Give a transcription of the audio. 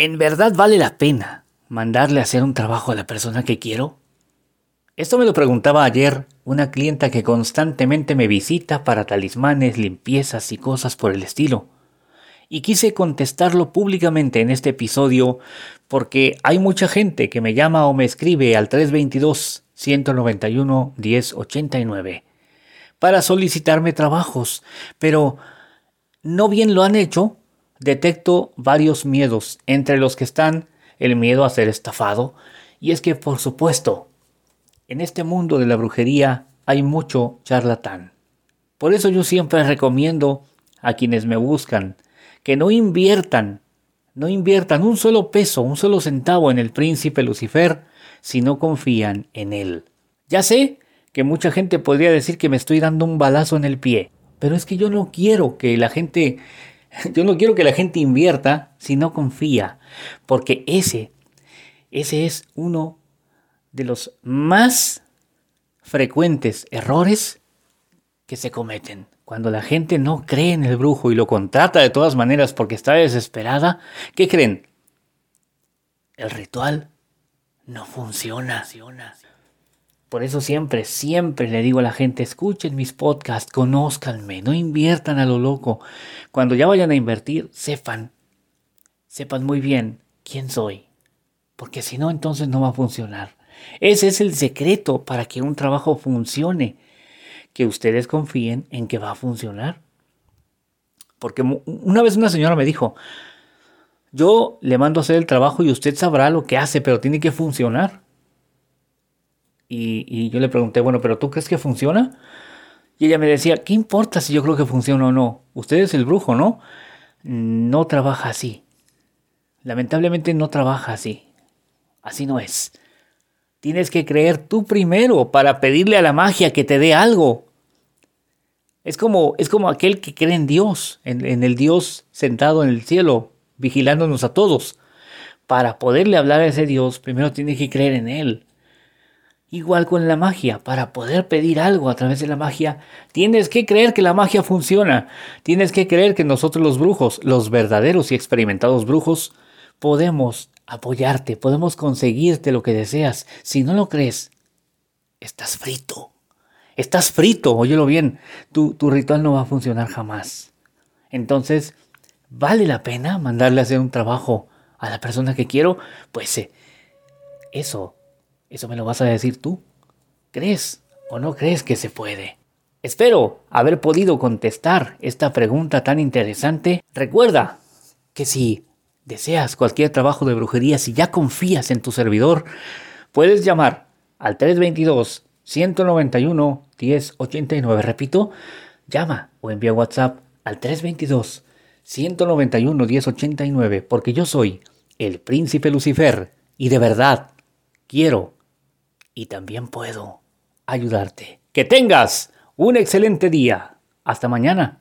¿En verdad vale la pena mandarle a hacer un trabajo a la persona que quiero? Esto me lo preguntaba ayer una clienta que constantemente me visita para talismanes, limpiezas y cosas por el estilo. Y quise contestarlo públicamente en este episodio porque hay mucha gente que me llama o me escribe al 322 191 1089 para solicitarme trabajos, pero no bien lo han hecho detecto varios miedos, entre los que están el miedo a ser estafado, y es que, por supuesto, en este mundo de la brujería hay mucho charlatán. Por eso yo siempre recomiendo a quienes me buscan que no inviertan, no inviertan un solo peso, un solo centavo en el príncipe Lucifer si no confían en él. Ya sé que mucha gente podría decir que me estoy dando un balazo en el pie, pero es que yo no quiero que la gente Yo no quiero que la gente invierta si no confía, porque ese, ese es uno de los más frecuentes errores que se cometen. Cuando la gente no cree en el brujo y lo contrata de todas maneras porque está desesperada, ¿qué creen? El ritual no funciona. Por eso siempre, siempre le digo a la gente, escuchen mis podcasts, conózcanme, no inviertan a lo loco. Cuando ya vayan a invertir, sepan, sepan muy bien quién soy. Porque si no, entonces no va a funcionar. Ese es el secreto para que un trabajo funcione. Que ustedes confíen en que va a funcionar. Porque una vez una señora me dijo, yo le mando a hacer el trabajo y usted sabrá lo que hace, pero tiene que funcionar. Y, yo le pregunté, bueno, pero ¿tú crees que funciona? Y ella me decía, ¿qué importa si yo creo que funciona o no? Usted es el brujo, ¿no? No trabaja así. Lamentablemente no trabaja así. Así no es. Tienes que creer tú primero para pedirle a la magia que te dé algo. Es como, es como aquel que cree en Dios, en, en el Dios sentado en el cielo, vigilándonos a todos. Para poderle hablar a ese Dios, primero tienes que creer en Él. Igual con la magia, para poder pedir algo a través de la magia, tienes que creer que la magia funciona. Tienes que creer que nosotros los brujos, los verdaderos y experimentados brujos, podemos apoyarte, podemos conseguirte lo que deseas. Si no lo crees, estás frito. Estás frito, óyelo bien. Tu, tu ritual no va a funcionar jamás. Entonces, ¿vale la pena mandarle a hacer un trabajo a la persona que quiero? Pues eh, eso ¿Eso me lo vas a decir tú? ¿Crees o no crees que se puede? Espero haber podido contestar esta pregunta tan interesante. Recuerda que si deseas cualquier trabajo de brujería, si ya confías en tu servidor, puedes llamar al 322 191 1089. Repito, llama o envía WhatsApp al 322 191 1089 porque yo soy el príncipe Lucifer y de verdad quiero y también puedo ayudarte. Que tengas un excelente día. Hasta mañana.